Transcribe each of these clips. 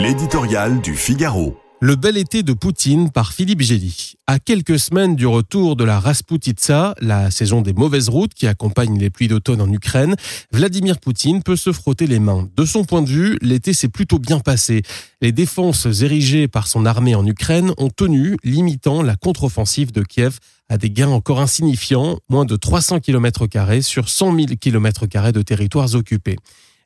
L'éditorial du Figaro. Le bel été de Poutine par Philippe Gély. À quelques semaines du retour de la Rasputitsa, la saison des mauvaises routes qui accompagne les pluies d'automne en Ukraine, Vladimir Poutine peut se frotter les mains. De son point de vue, l'été s'est plutôt bien passé. Les défenses érigées par son armée en Ukraine ont tenu, limitant la contre-offensive de Kiev à des gains encore insignifiants, moins de 300 km sur 100 000 km de territoires occupés.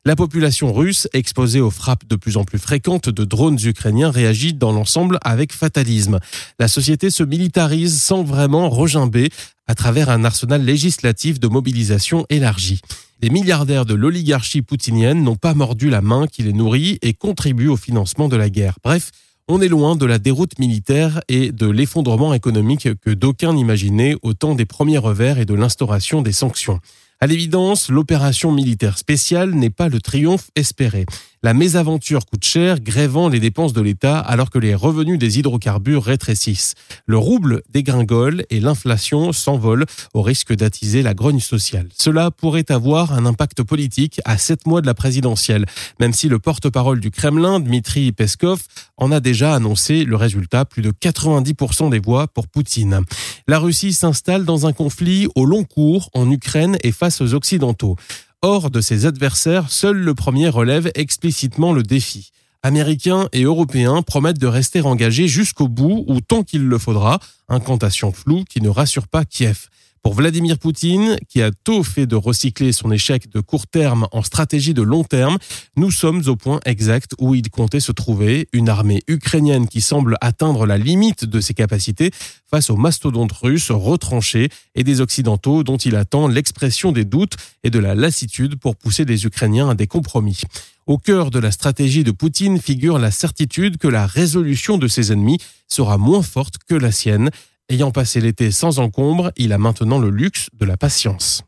La population russe, exposée aux frappes de plus en plus fréquentes de drones ukrainiens, réagit dans l'ensemble avec fatalisme. La société se militarise sans vraiment regimber à travers un arsenal législatif de mobilisation élargi. Les milliardaires de l'oligarchie poutinienne n'ont pas mordu la main qui les nourrit et contribuent au financement de la guerre. Bref, on est loin de la déroute militaire et de l'effondrement économique que d'aucuns n'imaginaient au temps des premiers revers et de l'instauration des sanctions. À l'évidence, l'opération militaire spéciale n'est pas le triomphe espéré. La mésaventure coûte cher, grévant les dépenses de l'État alors que les revenus des hydrocarbures rétrécissent. Le rouble dégringole et l'inflation s'envole au risque d'attiser la grogne sociale. Cela pourrait avoir un impact politique à sept mois de la présidentielle, même si le porte-parole du Kremlin, Dmitri Peskov, en a déjà annoncé le résultat, plus de 90% des voix pour Poutine. La Russie s'installe dans un conflit au long cours en Ukraine et face aux Occidentaux. Hors de ses adversaires, seul le premier relève explicitement le défi. Américains et Européens promettent de rester engagés jusqu'au bout ou tant qu'il le faudra, incantation floue qui ne rassure pas Kiev. Pour Vladimir Poutine, qui a tôt fait de recycler son échec de court terme en stratégie de long terme, nous sommes au point exact où il comptait se trouver, une armée ukrainienne qui semble atteindre la limite de ses capacités face aux mastodontes russes retranchés et des Occidentaux dont il attend l'expression des doutes et de la lassitude pour pousser les Ukrainiens à des compromis. Au cœur de la stratégie de Poutine figure la certitude que la résolution de ses ennemis sera moins forte que la sienne. Ayant passé l'été sans encombre, il a maintenant le luxe de la patience.